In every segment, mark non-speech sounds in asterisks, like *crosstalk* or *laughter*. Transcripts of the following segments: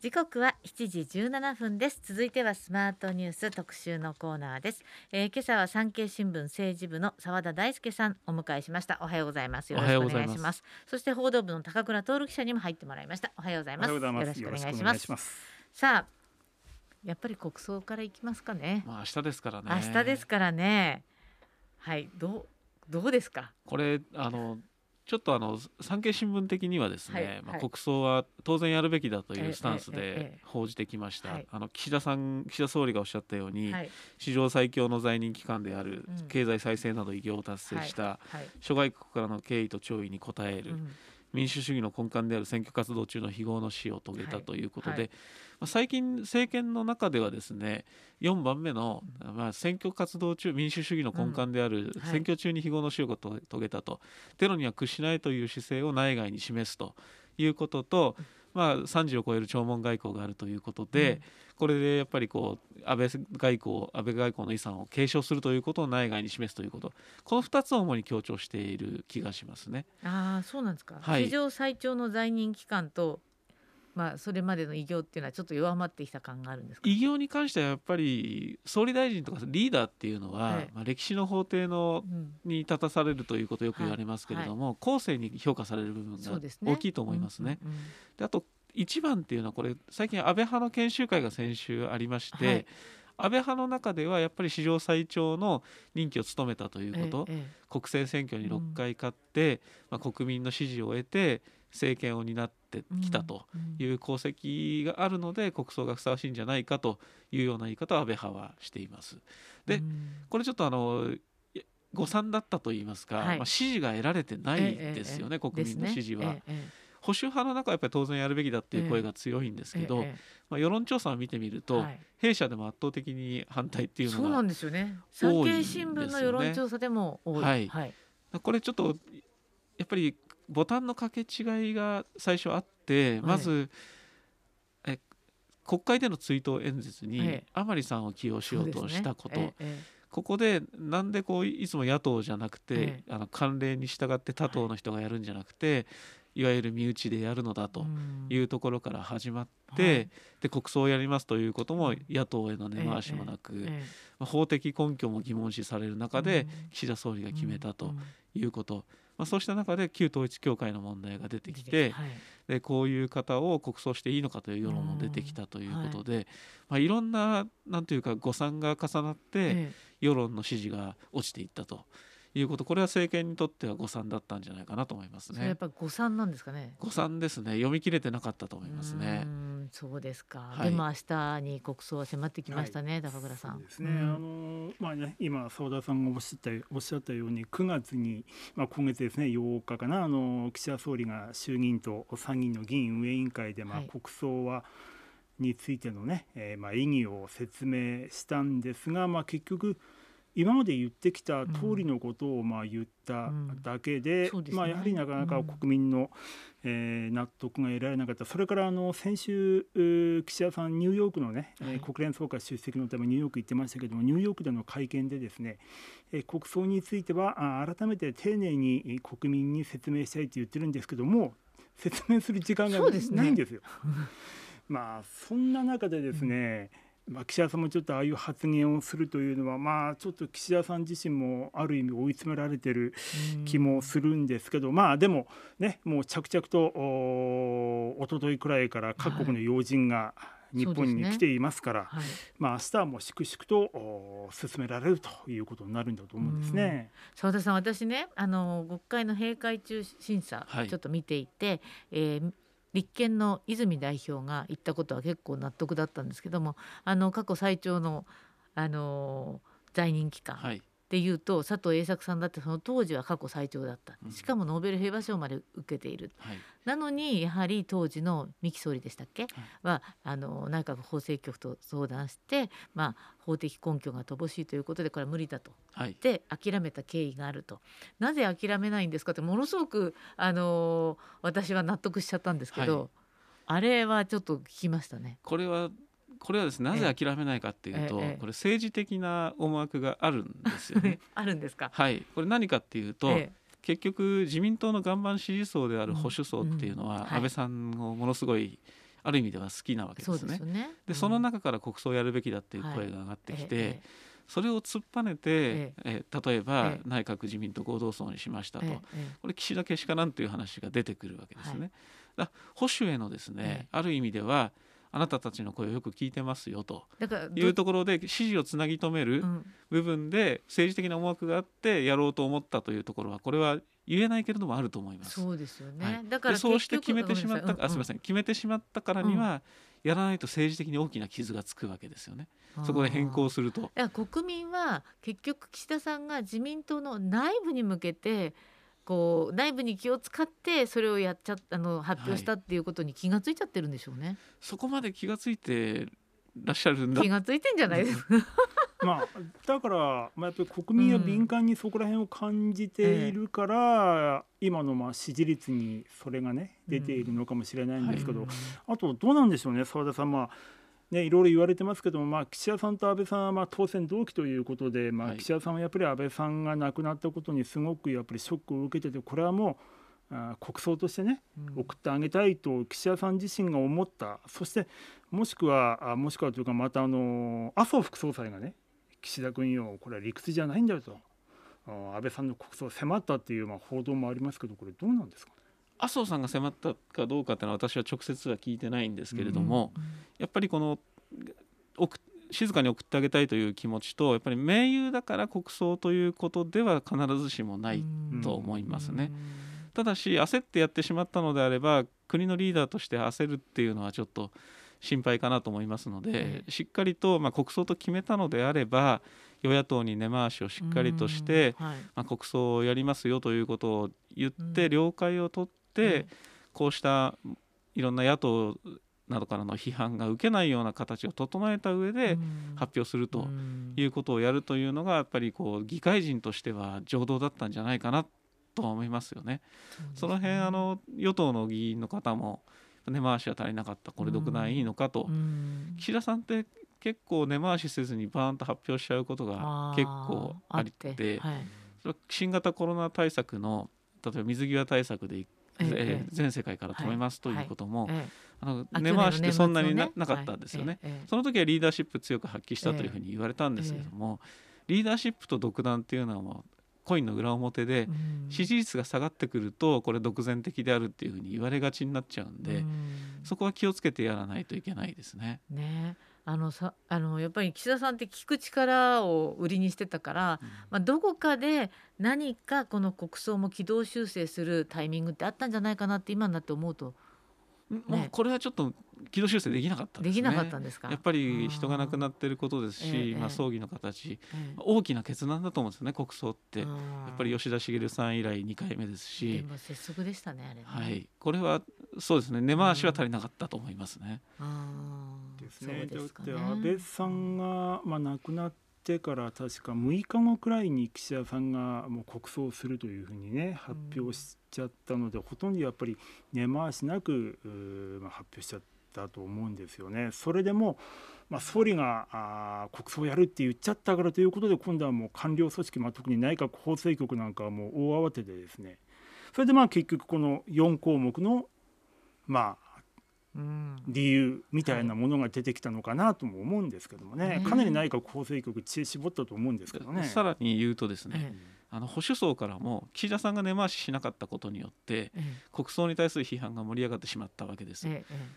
時刻は7時17分です。続いてはスマートニュース特集のコーナーです、えー、今朝は産経新聞政治部の澤田大輔さんお迎えしました。おはようございます。よろしくお願いします。そして報道部の高倉徹記者にも入ってもらいました。おはようございます。よろしくお願いします。さあやっぱり国葬からいきますかね。まあ明日ですからね。明日ですからね。はいどうどうですか？これあのちょっとあの産経新聞的にはですね、はい、まあ、国葬は当然やるべきだというスタンスで報じてきました、あの岸田さん岸田総理がおっしゃったように、はい、史上最強の在任期間である経済再生など偉業を達成した諸外国からの敬意と弔意に応える、民主主義の根幹である選挙活動中の非業の死を遂げたということで、はい。はい、まあ、最近政権の中ではですね4番目の、まあ、選挙活動中民主主義の根幹である選挙中に非業の死を遂げたと、テロには屈しないという姿勢を内外に示すということと、まあ、30を超える弔問外交があるということで、うん、これでやっぱりこう安倍外交安倍外交の遺産を継承するということを内外に示すということ。この2つを主に強調している気がしますね。あそうなんですか、はい、史上最長の在任期間とまあ、それまでの偉業っていうのはちょっと弱まってきた感があるんです偉業に関してはやっぱり総理大臣とかリーダーっていうのは、まあ、歴史の法廷の、に立たされるということよく言われますけれども、はい。はい、後世に評価される部分が大きいと思いますね。であと一番っていうのはこれ最近安倍派の研修会が先週ありまして、はい、安倍派の中ではやっぱり史上最長の任期を務めたということ、ええ、国政選挙に6回勝って、うん、まあ、国民の支持を得て政権を担ってきたという功績があるので、国葬がふさわしいんじゃないかというような言い方を安倍派はしています。で、これちょっとあの誤算だったと言いますか、はい、まあ、支持が得られてないですよね、国民の支持は。保守派の中はやっぱり当然やるべきだっていう声が強いんですけど、まあ、世論調査を見てみると、はい、弊社でも圧倒的に反対っていうのがそうなんですよね。産経新聞の世論調査でも多い、はい、はい、これちょっとやっぱりボタンの掛け違いが最初あってまず、え国会での追悼演説に甘利さんを起用しようとしたこと、ここでなんでこういつも野党じゃなくて、あの慣例に従って他党の人がやるんじゃなくて、いわゆる身内でやるのだというところから始まって、はい、で国葬をやりますということも野党への根回しもなく、法的根拠も疑問視される中で岸田総理が決めたということ、まあ、そうした中で旧統一教会の問題が出てきて、はい、でこういう方を国葬していいのかという世論も出てきたということで、はいまあ、いろんななんというか誤算が重なって世論の支持が落ちていったと。いうことこれは政権にとっては誤算だったんじゃないかなと思いますね。やっぱ誤算なんですかね。誤算ですね。読み切れてなかったと思いますね。そうですか。はい、でも明日に国葬は迫ってきましたね、はい、高倉さん。ですね。うん、あのまあね今澤田さんがおっしゃったおっしゃったように9月にまあ今月ですね8日かなあの岸田総理が衆議院と参議院の議員運営委員会でまあ国葬は、についてのね、えー、まあ意義を説明したんですが、まあ結局今まで言ってきた通りのことをまあ言っただけで,、まあ、やはりなかなか国民の、え納得が得られなかった。それからあの先週岸田さんニューヨークのね、はい、国連総会出席のためニューヨーク行ってましたけどもニューヨークでの会見でですね、え国葬については改めて丁寧に国民に説明したいと言ってるんですけども説明する時間がないんですよ。*laughs* まあそんな中でですね、うんまあ、岸田さんもちょっとああいう発言をするというのは、まあ、ちょっと岸田さん自身もある意味追い詰められてる気もするんですけど、まあでもねもう着々とおおとといくらいから各国の要人が、日本に来ていますから、ね。はい、まあ明日はもう粛々と進められるということになるんだと思うんですね。澤田さん、私ね、あの国会の閉会中審査、ちょっと見ていて、えー、立憲の泉代表が言ったことは結構納得だったんですけどもあの過去最長のあの在任期間、はい。でいうと佐藤栄作さんだってその当時は過去最長だった。しかもノーベル平和賞まで受けている、はい、なのにやはり当時の三木総理でしたっけ、はい、はあの内閣法制局と相談して、まあ、法的根拠が乏しいということでこれは無理だと、はい、で諦めた経緯があると。なぜ諦めないんですかってものすごくあの私は納得しちゃったんですけど、あれはちょっと聞きましたね。これはこれはですねなぜ諦めないかっていうと、これ政治的な思惑があるんですよね。*laughs* あるんですか？はい、これ何かっていうと、結局自民党の岩盤支持層である保守層っていうのは、安倍さんをものすごいある意味では好きなわけですね。そで、その中から国葬をやるべきだっていう声が上がってきて、それを突っぱねて、ええ。例えば、内閣自民党合同葬にしましたと、これ岸田けしからんという話が出てくるわけですね。はい、保守へのですね、ある意味ではあなたたちの声をよく聞いてますよというところで支持をつなぎ止める部分で政治的な思惑があってやろうと思ったというところはこれは言えないけれどもあると思います。そうですよね。はい、だからそうして決めてしまった、あすみません決めてしまったからには、やらないと政治的に大きな傷がつくわけですよね。そこで変更すると。いや国民は結局岸田さんが自民党の内部に向けてこう内部に気を使ってそれをやっちゃあの発表したっていうことに気がついちゃってるんでしょうね。はい、そこまで気がついてらっしゃるんだ気がついてんじゃないですか。*laughs* まあだから、まあ、やっぱり国民は敏感にそこら辺を感じているから、うん、今のまあ支持率にそれがね出ているのかもしれないんですけど、うんはい、あとどうなんでしょうね澤田さん。まあね、いろいろ言われてますけども、まあ、岸田さんと安倍さんはまあ当選同期ということで、まあ、岸田さんはやっぱり安倍さんが亡くなったことにすごくやっぱりショックを受けててこれはもうあ国葬としてね、送ってあげたいと岸田さん自身が思った。そしてもしくはあもしくはというかまたあの麻生副総裁がね岸田君よこれは理屈じゃないんだよと安倍さんの国葬を迫ったっていうまあ報道もありますけどこれどうなんですか麻生さんが迫ったかどうかっていうのは私は直接は聞いてないんですけれども、うん、やっぱりこの静かに送ってあげたいという気持ちとやっぱり盟友だから国葬ということでは必ずしもないと思いますね。ただし焦ってやってしまったのであれば国のリーダーとして焦るっていうのはちょっと心配かなと思いますので、しっかりと、まあ、国葬と決めたのであれば与野党に根回しをしっかりとして、はい、まあ、国葬をやりますよということを言って了解を取って、こうしたいろんな野党などからの批判が受けないような形を整えた上で発表するということをやるというのがやっぱりこう議会人としては常道だったんじゃないかなとは思いますよね。その辺あの与党の議員の方も根回しは足りなかったこれ独断いいのかと。岸田さんって結構根回しせずにバーンと発表しちゃうことが結構ありて、はい、新型コロナ対策の例えば水際対策でえー、全世界から止めますということも、あの根回しってそんなにな,、なかったんですよね、その時はリーダーシップ強く発揮したというふうに言われたんですけども、リーダーシップと独断っていうのはもうコインの裏表で、支持率が下がってくるとこれ独善的であるっていうふうに言われがちになっちゃうんで、そこは気をつけてやらないといけないですね。ねあのさあのやっぱり岸田さんって聞く力を売りにしてたから、うん、まあ、どこかで何かこの国葬も軌道修正するタイミングってあったんじゃないかなって今になって思うと。もうこれはちょっと軌道修正できなかったで、ね,、きなかったんですか？やっぱり人が亡くなっていることですし、まあ、葬儀の形、えー、大きな決断だと思うんですよね国葬って。やっぱり吉田茂さん以来2回目ですし。でも拙速でしたねあれね、はい、これはそうですね。根回しは足りなかったと思いますね。ですね。だって安倍さんが、まあ、亡くなっててから確か6日後くらいに岸田さんがもう国葬するというふうにね発表しちゃったので、うん、ほとんどやっぱり根回しなく、まあ、発表しちゃったと思うんですよね。それでもまあ、総理があ国葬をやるって言っちゃったからということで今度はもう官僚組織、まあ、特に内閣法制局なんかはもう大慌てでですねそれでまあ結局この4項目のまあ理由みたいなものが出てきたのかなとも思うんですけどもね、はい、かなり内閣法制局知恵絞ったと思うんですけどね。さらに言うとですね、あの保守層からも岸田さんが根回ししなかったことによって、国葬に対する批判が盛り上がってしまったわけです。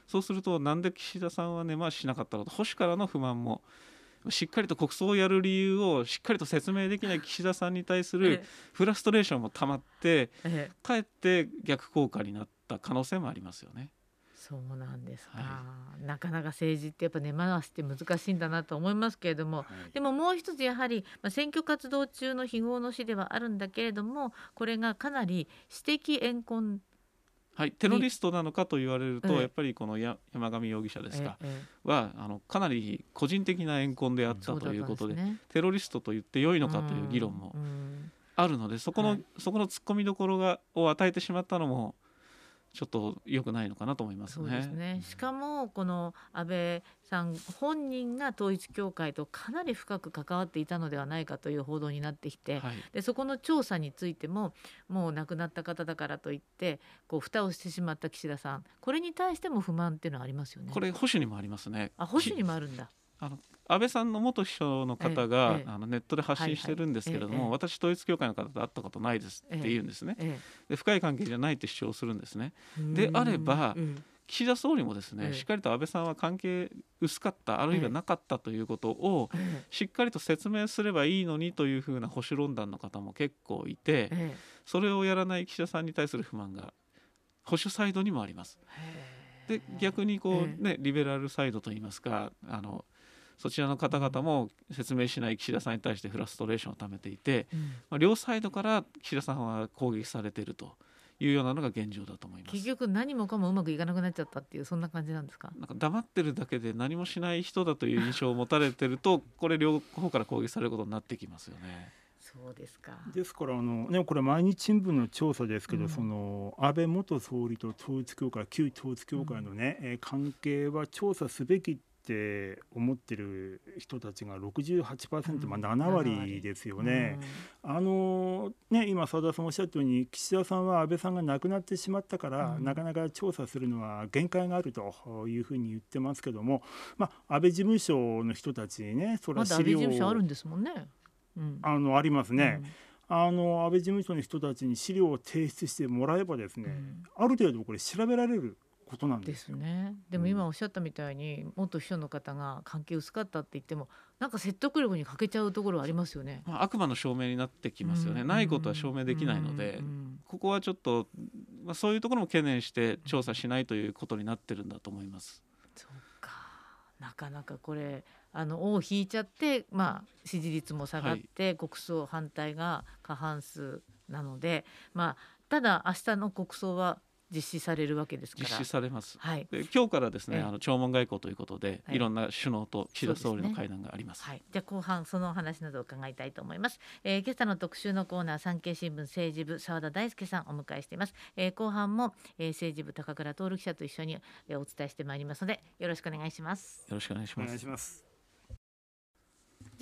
そうするとなんで岸田さんは根回ししなかったのと保守からの不満もしっかりと国葬をやる理由をしっかりと説明できない岸田さんに対するフラストレーションもたまって、かえって逆効果になった可能性もありますよね。そうなんですか、はい、なかなか政治ってやっぱ根回しって難しいんだなと思いますけれども、はい、でももう一つやはり、まあ、選挙活動中の非業の死ではあるんだけれどもこれがかなり私的怨恨。はい、テロリストなのかと言われると、やっぱりこの山上容疑者ですか、はあのかなり個人的な怨恨であったということで,、テロリストと言ってよいのかという議論もあるので、そこの、そこの突っ込みどころがを与えてしまったのもちょっと良くないのかなと思いますね。すねしかもこの安倍さん本人が統一教会とかなり深く関わっていたのではないかという報道になってきて、はい、でそこの調査についてももう亡くなった方だからといってこう蓋をしてしまった岸田さんこれに対しても不満っていうのはありますよね。これ保守にもありますね。あ保守にもあるんだ。あの安倍さんの元秘書の方が、あのネットで発信してるんですけれども、私統一教会の方と会ったことないですって言うんですね、で深い関係じゃないって主張するんですね。であれば、岸田総理もですね、しっかりと安倍さんは関係薄かったあるいはなかったということをしっかりと説明すればいいのにというふうな保守論壇の方も結構いて、それをやらない岸田さんに対する不満が保守サイドにもあります。で逆にこうね、リベラルサイドといいますかあのそちらの方々も説明しない岸田さんに対してフラストレーションをためていて、うん、まあ、両サイドから岸田さんは攻撃されていると。いうようなのが現状だと思います。結局何もかもうまくいかなくなっちゃったっていうそんな感じなんですか？なんか黙ってるだけで何もしない人だという印象を持たれてるとこれ両方から攻撃されることになってきますよね。そうですか。ですからあの、ね、これ毎日新聞の調査ですけど、うん、その安倍元総理と統一教会旧統一教会のね、うん、関係は調査すべきって思ってる人たちが68%、まあ、7割ですよね。あのね今澤田さんおっしゃったように岸田さんは安倍さんが亡くなってしまったから、うん、なかなか調査するのは限界があるというふうに言ってますけども、まあ、安倍事務所の人たちにねそれは資料、ま、あるんですもんね。うん、あのありますね。うん、あの安倍事務所の人たちに資料を提出してもらえばですね、ある程度これ調べられることなんですね。でも今おっしゃったみたいに、元秘書の方が関係薄かったって言ってもなんか説得力に欠けちゃうところありますよね。まあ、悪魔の証明になってきますよね。ないことは証明できないので、ここはちょっと、まあ、そういうところも懸念して調査しないということになってるんだと思います。そうかなかなかこれあの尾を引いちゃって、まあ、支持率も下がって、はい、国葬反対が過半数なので、まあ、ただ明日の国葬は実施されるわけですから。実施されます、はい、で今日からですね、あの弔問外交ということで、はい、いろんな首脳と岸田総理の会談があります、ね、はい、じゃあ後半そのお話などを伺いたいと思います、えー、今朝の特集のコーナー産経新聞政治部澤田大輔さんお迎えしています、えー、後半も、えー、政治部高倉徹記者と一緒に、えー、お伝えしてまいりますのでよろしくお願いします。よろしくお願いします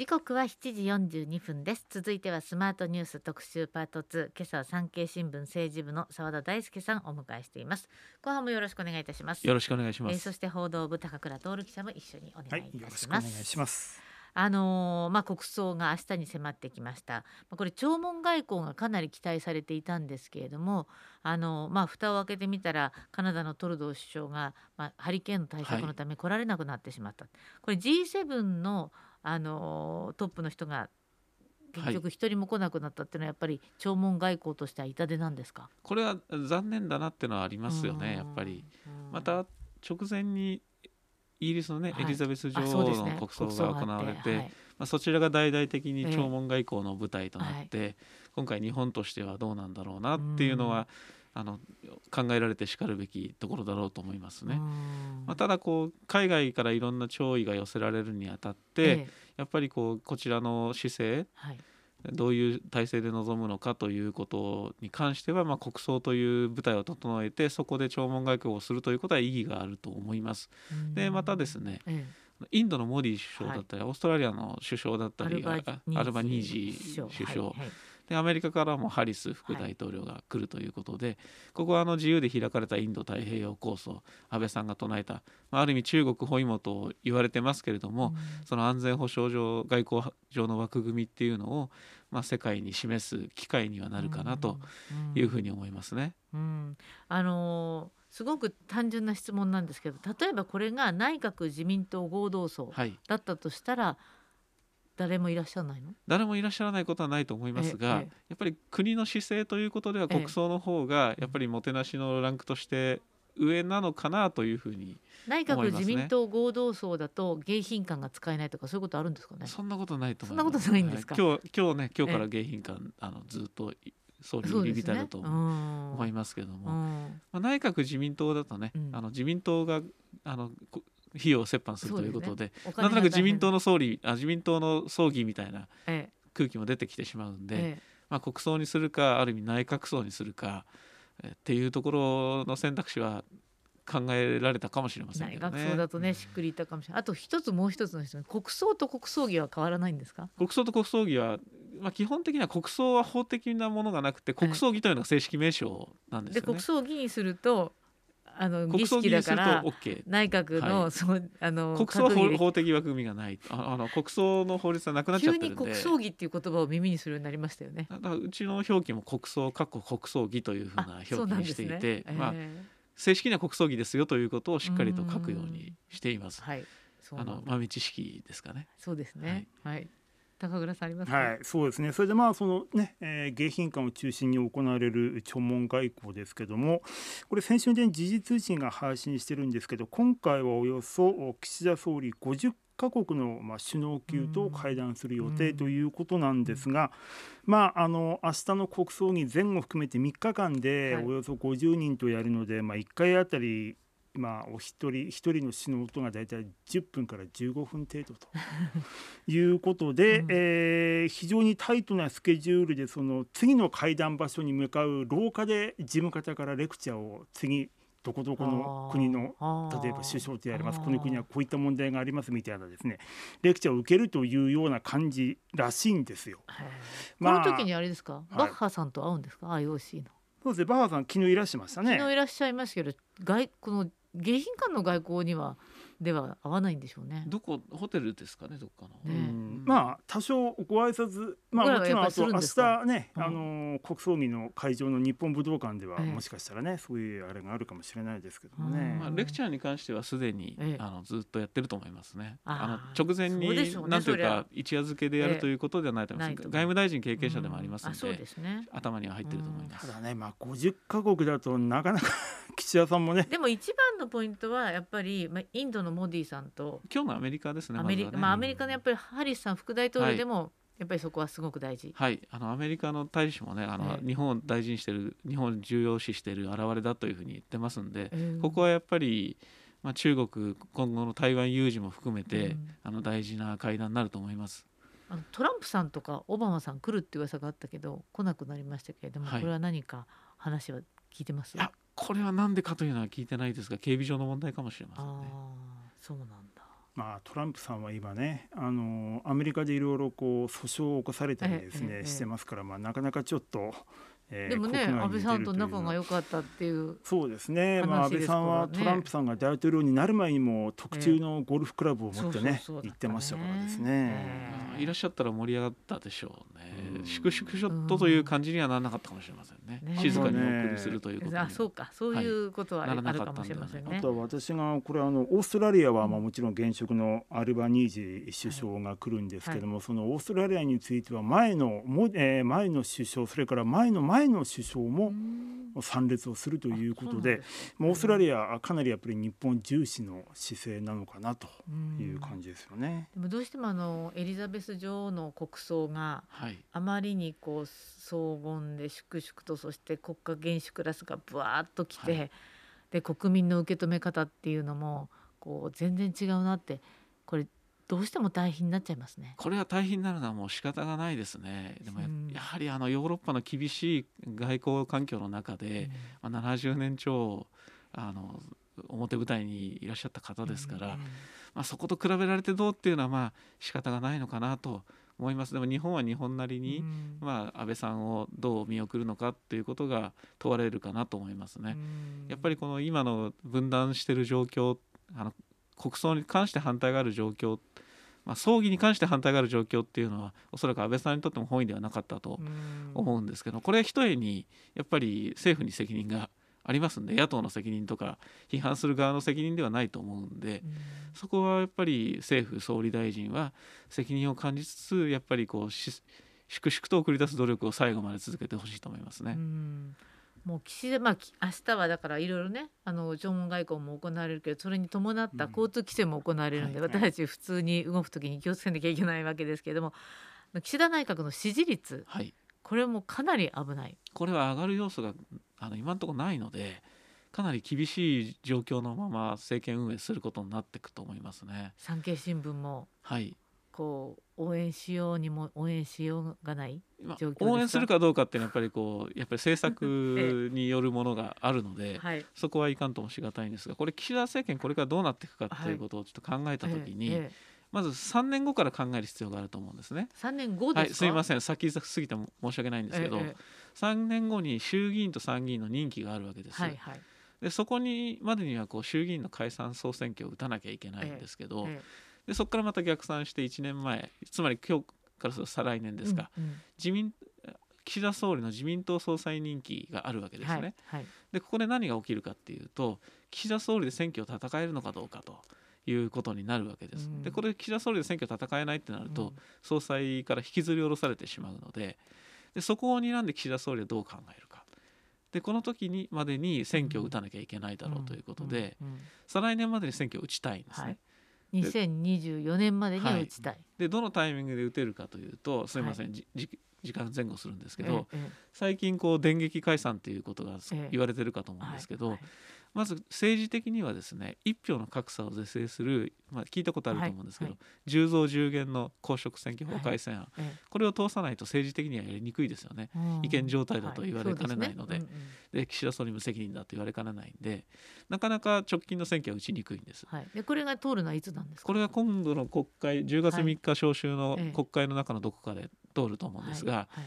時刻は7時42分です。続いてはスマートニュース特集パート2今朝は産経新聞政治部の澤田大輔さんお迎えしています。後半もよろしくお願いいたします。よろしくお願いします、えー、そして報道部高倉徹記者も一緒にお願いいたします、はい、よろしくお願いします。あのー、まあ、国葬が明日に迫ってきました、まあ、これ弔問外交がかなり期待されていたんですけれどもあのー、まあ、蓋を開けてみたらカナダのトルドー首相が、まあ、ハリケーンの対策のため来られなくなってしまった、はい、これ G7 のあのトップの人が結局一人も来なくなったっていうのはやっぱり弔問外交としては痛手なんですか？これは残念だなっていうのはありますよねやっぱり。また直前にイギリスのね、はい、エリザベス女王の国葬が行われて、ねはい、まあ、そちらが大々的に弔問外交の舞台となって、えー、今回日本としてはどうなんだろうなっていうのは、あの考えられてしかるべきところだろうと思いますね。まあ、ただこう海外からいろんな弔意が寄せられるにあたって、ええ、やっぱりこうこちらの姿勢、はい、どういう体制で臨むのかということに関しては、まあ、国葬という舞台を整えてそこで弔問外交をするということは意義があると思います。でまたですね、えインドのモディ首相だったり、はい、オーストラリアの首相だったりアルバニージー首相、はいはいでアメリカからもハリス副大統領が来るということで、はい、ここはあの自由で開かれたインド太平洋構想安倍さんが唱えた、まあ、ある意味中国包囲網と言われてますけれども、うん、その安全保障上外交上の枠組みっていうのを、まあ、世界に示す機会にはなるかなというふうに思いますね。うん、うん、あのーすごく単純な質問なんですけど例えばこれが内閣自民党合同葬だったとしたら、はい誰もいらっしゃらないの？誰もいらっしゃらないことはないと思いますが、やっぱり国の姿勢ということでは国葬の方がやっぱりもてなしのランクとして上なのかなというふうに、内閣自民党合同葬だと迎賓館が使えないとかそういうことあるんですかね？そんなことないと思います。そんなことないんですか、はい、今日今日ね今日から迎賓館あのずっと総理入り浸ると思いますけども、まあ、内閣自民党だとね、うん、あの自民党があの費用を折半するということで、ね、なんとなく自民党の総理あ自民党の葬儀みたいな空気も出てきてしまうんで、ええ、まあ、国葬にするかある意味内閣葬にするかっていうところの選択肢は考えられたかもしれません、ね、学装だとねしっくりいったかもしれない。あと一つもう一つの質問。国葬と国葬儀は変わらないんですか？国葬と国葬儀はまあ基本的には国葬は法的なものがなくて国葬儀というのが正式名称なんですよね。で国葬儀にするとあの儀式だから内閣の、はい、そうあの国葬は法的枠組みがない。あの国葬の法律はなくなっちゃってるんで。急に国葬儀っていう言葉を耳にするようになりましたよね。だからうちの表記も国葬かっこ国葬儀というふうな表記にしていて、ねえー、まあ、正式な国葬儀ですよということをしっかりと書くようにしています。はい、あの豆知識ですかね。そうですね。はい、はい高倉さんありますはい、そうですね。それでまあそのね、えー、迎賓館を中心に行われる弔問外交ですけども、これ先週で時事通信が配信してるんですけど、今回はおよそ岸田総理50カ国のまあ首脳級と会談する予定ということなんですが、まああの明日の国葬儀前後含めて3日間でおよそ50人とやるので、まあ1回あたりまあ、お一人一人の首脳とが大体10分から15分程度と *laughs* いうことで、うん、えー、非常にタイトなスケジュールでその次の会談場所に向かう廊下で事務方からレクチャーを次どこどこの国の例えば首相とやります。この国はこういった問題がありますみたいなですねレクチャーを受けるというような感じらしいんですよ。まあ、この時にあれですか、バッハさんと会うんですか？IOC の。そうですねバッハさん昨日いらっしゃいましたね。昨日いらっしゃいますけど外この迎賓館の外交にはでは合わないんでしょうね。どこホテルですかねどっかの。ね、まあ多少ご挨拶まあもちろんあと明日ね、あの国葬儀の会場の日本武道館では、もしかしたらねそういうあれがあるかもしれないですけどもね。まあレクチャーに関してはすでに、あのずっとやってると思いますね。あの直前に、なんというか一夜漬けでやるということではないと思います。外務大臣経験者でもありますので、頭には入ってると思います。ただねまあ50カ国だとなかなか *laughs* 岸田さんもね。でも一番のポイントはやっぱりまあインドのモディさんと今日のアメリカですね。アメリカ、まあアメリカのやっぱりハリスさん副大統領でも、はい、やっぱりそこはすごく大事。はい、あのアメリカの大使もね、あの、日本を大事にしてる、日本を重要視している表れだというふうに言ってますんで、えー、ここはやっぱり。まあ、中国今後の台湾有事も含めて、うん、あの大事な会談になると思います。あのトランプさんとかオバマさん来るって噂があったけど来なくなりましたけれども、はい、これは何か話は聞いてます？これは何でかというのは聞いてないですが警備上の問題かもしれませんね。あそうなんまあ、トランプさんは今ねあのアメリカでいろいろこう訴訟を起こされたりですね、してますから、まあ、なかなかちょっとえー、でもね安倍さんと仲が良かったっていうそうですね、まあ、安倍さんはトランプさんが大統領になる前にも特注のゴルフクラブを持ってね、行ってましたからですね、えー、いらっしゃったら盛り上がったでしょうね、粛々ショットという感じにはならなかったかもしれませんね、ね静かにお送りするということあそうか。そういうことはあるかもしれませんね、あとは私がこれあのオーストラリアはまあもちろん現職のアルバニージ首相が来るんですけども、はい、そのオーストラリアについては前のも、えー、前の首相それから前の前の首相もも参列をするということで、オーストラリアかなりやっぱり日本重視の姿勢なのかなという感じですよね。でもどうしてもあのエリザベス女王の国葬があまりにこう荘厳で粛々とそして国家元首クラスがぶわっと来て、はい、で国民の受け止め方っていうのもこう全然違うなってこれどうしても大変になっちゃいますね。これは大変になるのはもう仕方がないですね。でもやはりあのヨーロッパの厳しい外交環境の中で、うん、まあ、70年超あの表舞台にいらっしゃった方ですから、うん、まあ、そこと比べられてどうっていうのはまあ仕方がないのかなと思いますでも日本は日本なりに、うん、まあ、安倍さんをどう見送るのかっていうことが問われるかなと思いますね。やっぱりこの今の分断している状況あの国葬に関して反対がある状況、まあ、葬儀に関して反対がある状況っていうのはおそらく安倍さんにとっても本意ではなかったと思うんですけどこれひとえにやっぱり政府に責任がありますんで野党の責任とか批判する側の責任ではないと思うんでそこはやっぱり政府総理大臣は責任を感じつつやっぱりこう粛々と送り出す努力を最後まで続けてほしいと思いますね。もう岸田まあ明日はだからいろいろねあの弔問外交も行われるけどそれに伴った交通規制も行われるんで、うんはいはい、私たち普通に動く時に気をつけなきゃいけないわけですけれども岸田内閣の支持率、はい、これもかなり危ない。これは上がる要素があの今のところないのでかなり厳しい状況のまま政権運営することになっていくと思いますね。産経新聞も。はいこう応援しようにも応援しようがない状況応援するかどうかっていうのはやっぱりこうやっぱり政策 *laughs* によるものがあるので、はい、そこはいかんともしがたいんですがこれ岸田政権これからどうなっていくかっていうことをちょっと考えた時に、はい。まず3年後から考える必要があると思うんですね。3年後はい、すみません。先過ぎて申し訳ないんですけど、ええ、3年後に衆議院と参議院の任期があるわけです。はいはい、でそこにまでにはこう衆議院の解散総選挙を打たなきゃいけないんですけど、えでそこからまた逆算して1年前つまり今日からすると再来年ですが、うんうん、自民岸田総理の自民党総裁任期があるわけですね。はいはい、でここで何が起きるかっていうと岸田総理で選挙を戦えるのかどうかと。いうことになるわけです。うん、でこれ岸田総理で選挙戦えないってなると、うん、総裁から引きずり下ろされてしまうのででそこを睨んで岸田総理はどう考えるか。でこの時にまでに選挙を打たなきゃいけないだろうということで、再来年までに選挙を打ちたいんですね。はい2024年までに打ちたい、はい、でどのタイミングで打てるかというとすみません、はい、時間前後するんですけど、ええ、最近こう電撃解散ということが言われてるかと思うんですけど、えまず政治的にはですね一票の格差を是正する、まあ、聞いたことあると思うんですけど、10増10減の公職選挙法改正案、これを通さないと政治的にはやりにくいですよね、違憲状態だと言われかねないので,、で岸田総理無責任だと言われかねないんでなかなか直近の選挙は打ちにくいんです。でこれが通るのはいつなんですこれは今度の国会10月3日召集の国会の中のどこかで通ると思うんですが、はいはい、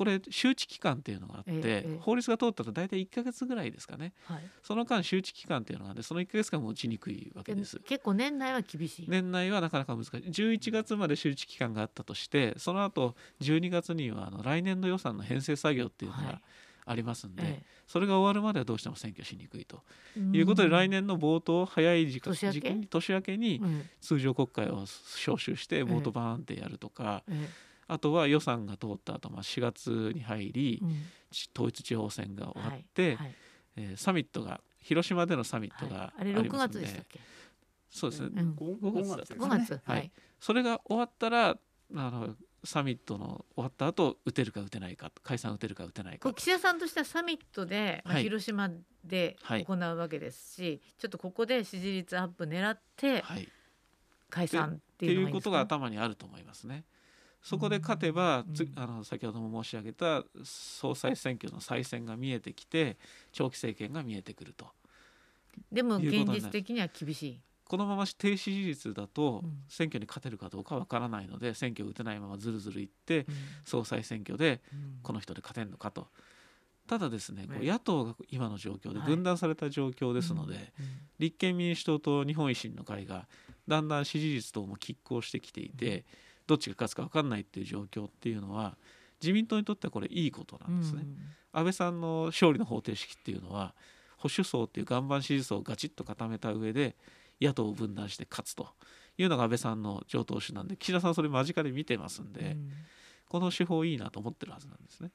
これ周知期間っていうのがあって、ええ、法律が通ったと大体1か月ぐらいですかね、はい、その間周知期間っていうのがあってその1か月間も打ちにくいわけです。結構年内は厳しい。年内はなかなか難しい。11月まで周知期間があったとしてその後12月にはあの来年度予算の編成作業っていうのがありますんで、はいえ、それが終わるまではどうしても選挙しにくいと。いうことで来年の冒頭早い時間年明け？年明けに通常国会を招集して冒頭バーンってやるとか。あとは予算が通った後、まあ4月に入り、うん、統一地方選が終わって、はい。はい、えー、サミットが広島でのサミットがありますので、はい、あれ6月でしたっけ？そうですね、うん、5, 月だったんですね、はい、それが終わったらあのサミットの終わった後打てるか打てないか解散打てるか打てないか。岸田さんとしてはサミットで、まあ、広島で行うわけですし、はい、ちょっとここで支持率アップ狙って、解散っていういうことが頭にあると思いますね。そこで勝てば、あの先ほども申し上げた総裁選挙の再選が見えてきて長期政権が見えてくると。でも現実的には厳しい。このまま低支持率だと選挙に勝てるかどうかわからないので選挙を打てないままずるずるいって総裁選挙でこの人で勝てるのかと。ただですね、こう野党が今の状況で分断された状況ですので、立憲民主党と日本維新の会がだんだん支持率等も拮抗してきていて、どっちが勝つか分かんないっていう状況っていうのは自民党にとってはこれいいことなんですね。うん、安倍さんの勝利の方程式っていうのは保守層っていう岩盤支持層をガチッと固めた上で野党を分断して勝つというのが安倍さんの上党首なんで岸田さんそれ間近で見てますんで、うん、この手法いいなと思ってるはずなんですね。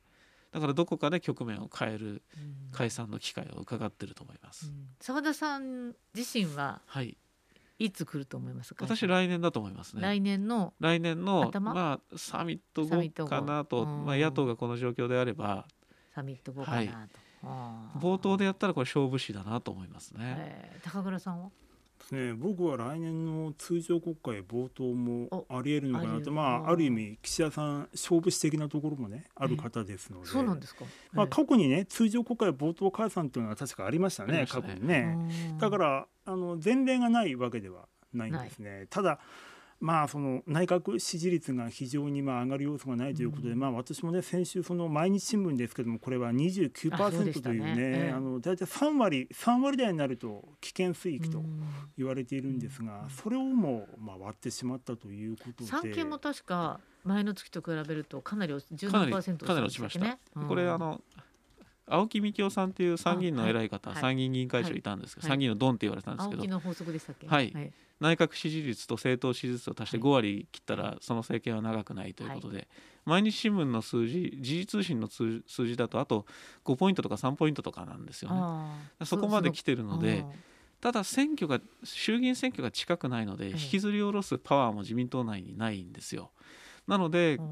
だからどこかで局面を変える解散の機会を伺ってると思います。澤、うん、田さん自身は、はい、いつ来ると思いますか？私来年だと思いますね。来年の来年のまあサミット後かなと、まあ、野党がこの状況であれば。サミット後かなと、はい、冒頭でやったらこれ勝負師だなと思いますね、高倉さんは？ね、僕は来年の通常国会冒頭もありえるのかなとまあ、ある意味岸田さん勝負師的なところもねある方ですので、そうなんですか、まあ、過去にね通常国会冒頭解散というのは確かありましたね過去にね。だからあの前例がないわけではないんですね。ただまあその内閣支持率が非常にまあ上がる要素がないということで、うん、まあ私もね先週その毎日新聞ですけどもこれは29%というね、ね、あの大体3割3割台になると危険水域と言われているんですが、うん、それをもまあ割ってしまったということで。産経も確か前の月と比べるとかなり17%かなり落ちました。うん、これあの青木幹雄さんっていう参議院の偉い方、はい、参議院議員会長いたんですけど、はい、参議院のドンって言われたんですけど、の法則でしたっけ、はい、はい、内閣支持率と政党支持率を足して5割切ったらその政権は長くないということで、毎日新聞の数字時事通信の数字だとあと5ポイントとか3ポイントとかなんですよね。そこまで来てるのでただ選挙が衆議院選挙が近くないので引きずり下ろすパワー。も自民党内にないんですよ。なので、岸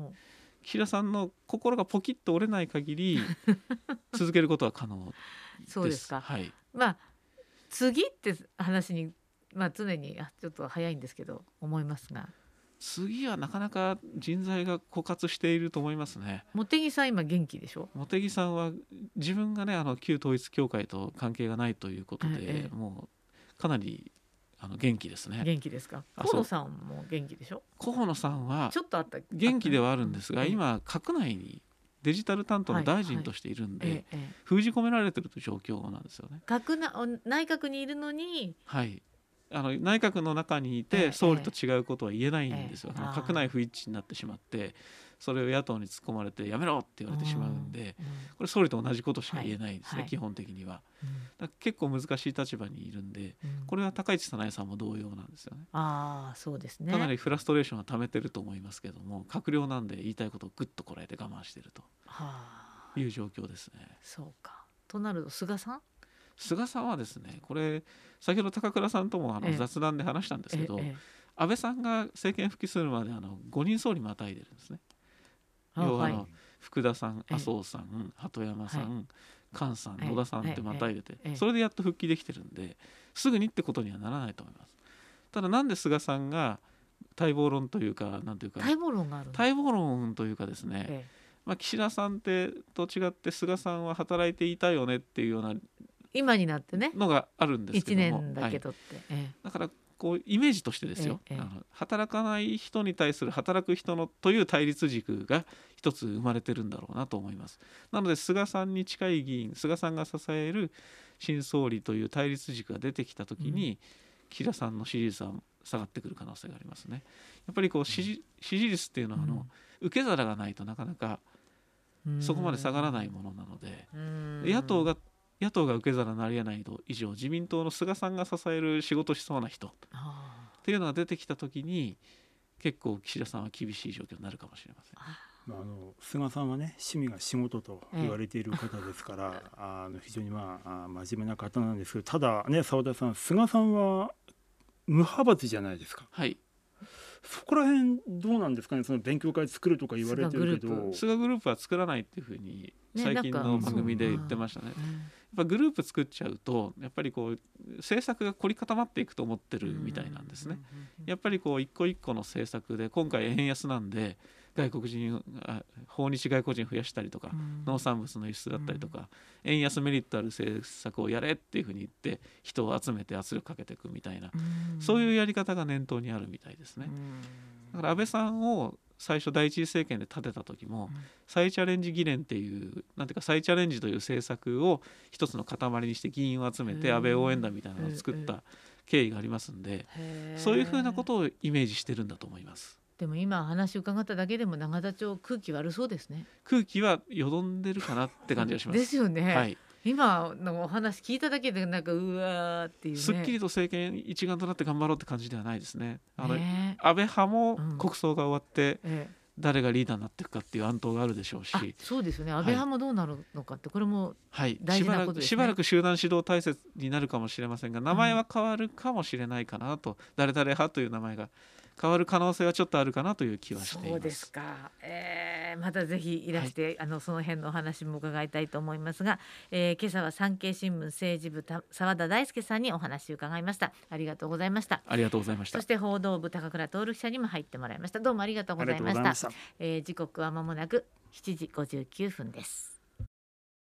田さんの心がポキッと折れない限り *laughs* 続けることは可能そうですか。はい。まあ次って話にまあ常にあちょっと早いんですけど思いますが。次はなかなか人材が枯渇していると思いますね。茂木さん今元気でしょ？茂木さんは自分がねあの旧統一教会と関係がないということで、ええ、もうかなりあの元気ですね。元気ですか？河野さんも元気でしょ？河野さんはちょっとあった元気ではあるんですが、今閣内にデジタル担当の大臣としているんで、封じ込められてるという状況なんですよね。閣な内閣にいるのに、はい、あの内閣の中にいて総理と違うことは言えないんですよ、ええ、閣内不一致になってしまってそれを野党に突っ込まれてやめろって言われてしまうんで、これ総理と同じことしか言えないですね、はい、基本的には、結構難しい立場にいるんで、これは高市早苗さんも同様なんですよね。あそうですね。かなりフラストレーションは溜めてると思いますけども閣僚なんで言いたいことをぐっとこらえて我慢してるという状況ですね。そうか。となると菅さん？菅さんはですねこれ先ほど高倉さんともあの雑談で話したんですけど、安倍さんが政権復帰するまであの5人総理またいでるんですね。要はあの、福田さん麻生さん鳩山さん、菅さん野田さんってまたいでて、それでやっと復帰できてるんですぐにってことにはならないと思います。ただなんで菅さんが待望論というかなんというか待望論がある待望論というかですね、まあ、岸田さんってと違って菅さんは働いていたよねっていうような今になってね。のがあるんですけども1年だけどって、はい、だからこうイメージとしてですよ、あの働かない人に対する働く人のという対立軸が一つ生まれてるんだろうなと思います。なので菅さんに近い議員菅さんが支える新総理という対立軸が出てきた時に、うん、岸田さんの支持率は下がってくる可能性がありますね。やっぱりこう支持支持率っていうのはあの、うん、受け皿がないとなかなかそこまで下がらないものなので、野党が野党が受け皿になりえない以上自民党の菅さんが支える仕事しそうな人っていうのが出てきた時に結構岸田さんは厳しい状況になるかもしれません。まあ、あの菅さんはね趣味が仕事と言われている方ですから、*laughs* あの非常にまあ真面目な方なんですけどただね澤田さん菅さんは無派閥じゃないですか。はいそこら辺どうなんですかねその勉強会作るとか言われてるけど菅グループは作らないっていうふうに最近の番組で言ってましたね。ねぱグループ作っちゃうとやっぱりこう政策が凝り固まっていくと思ってるみたいなんですね。やっぱりこう一個一個の政策で今回円安なんで外国人訪日外国人増やしたりとか、農産物の輸出だったりとか、円安メリットある政策をやれっていうふうに言って人を集めて圧力かけていくみたいな、そういうやり方が念頭にあるみたいですね。だから安倍さんを最初第一次政権で立てた時も、再チャレンジ議連っていうなんていうか再チャレンジという政策を一つの塊にして議員を集めて安倍応援団みたいなのを作った経緯がありますんでそういうふうなことをイメージしてるんだと思います。でも今話伺っただけでも永田町空気悪そうですね。空気はよどんでるかなって感じがします。ですよね。はい。今のお話聞いただけでなんかうわっていう、ね、すっきりと政権一丸となって頑張ろうって感じではないですね。あの、ね、安倍派も国葬が終わって、うんええ。誰がリーダーになっていくかっていう暗闘があるでしょうし。そうですよね。安倍派もどうなるのかって、これも大事なことですね、はい、しばらく集団指導体制になるかもしれませんが名前は変わるかもしれないかなと、うん、誰々派という名前が変わる可能性はちょっとあるかなという気はしています。そうですか、えー、またぜひいらして、はい、あのその辺のお話も伺いたいと思いますが、えー、今朝は産経新聞政治部澤田大輔さんにお話を伺いました。ありがとうございました。ありがとうございました。そして報道部高倉徹記者にも入ってもらいました。どうもありがとうございました。まえー、時刻はまもなく7時59分です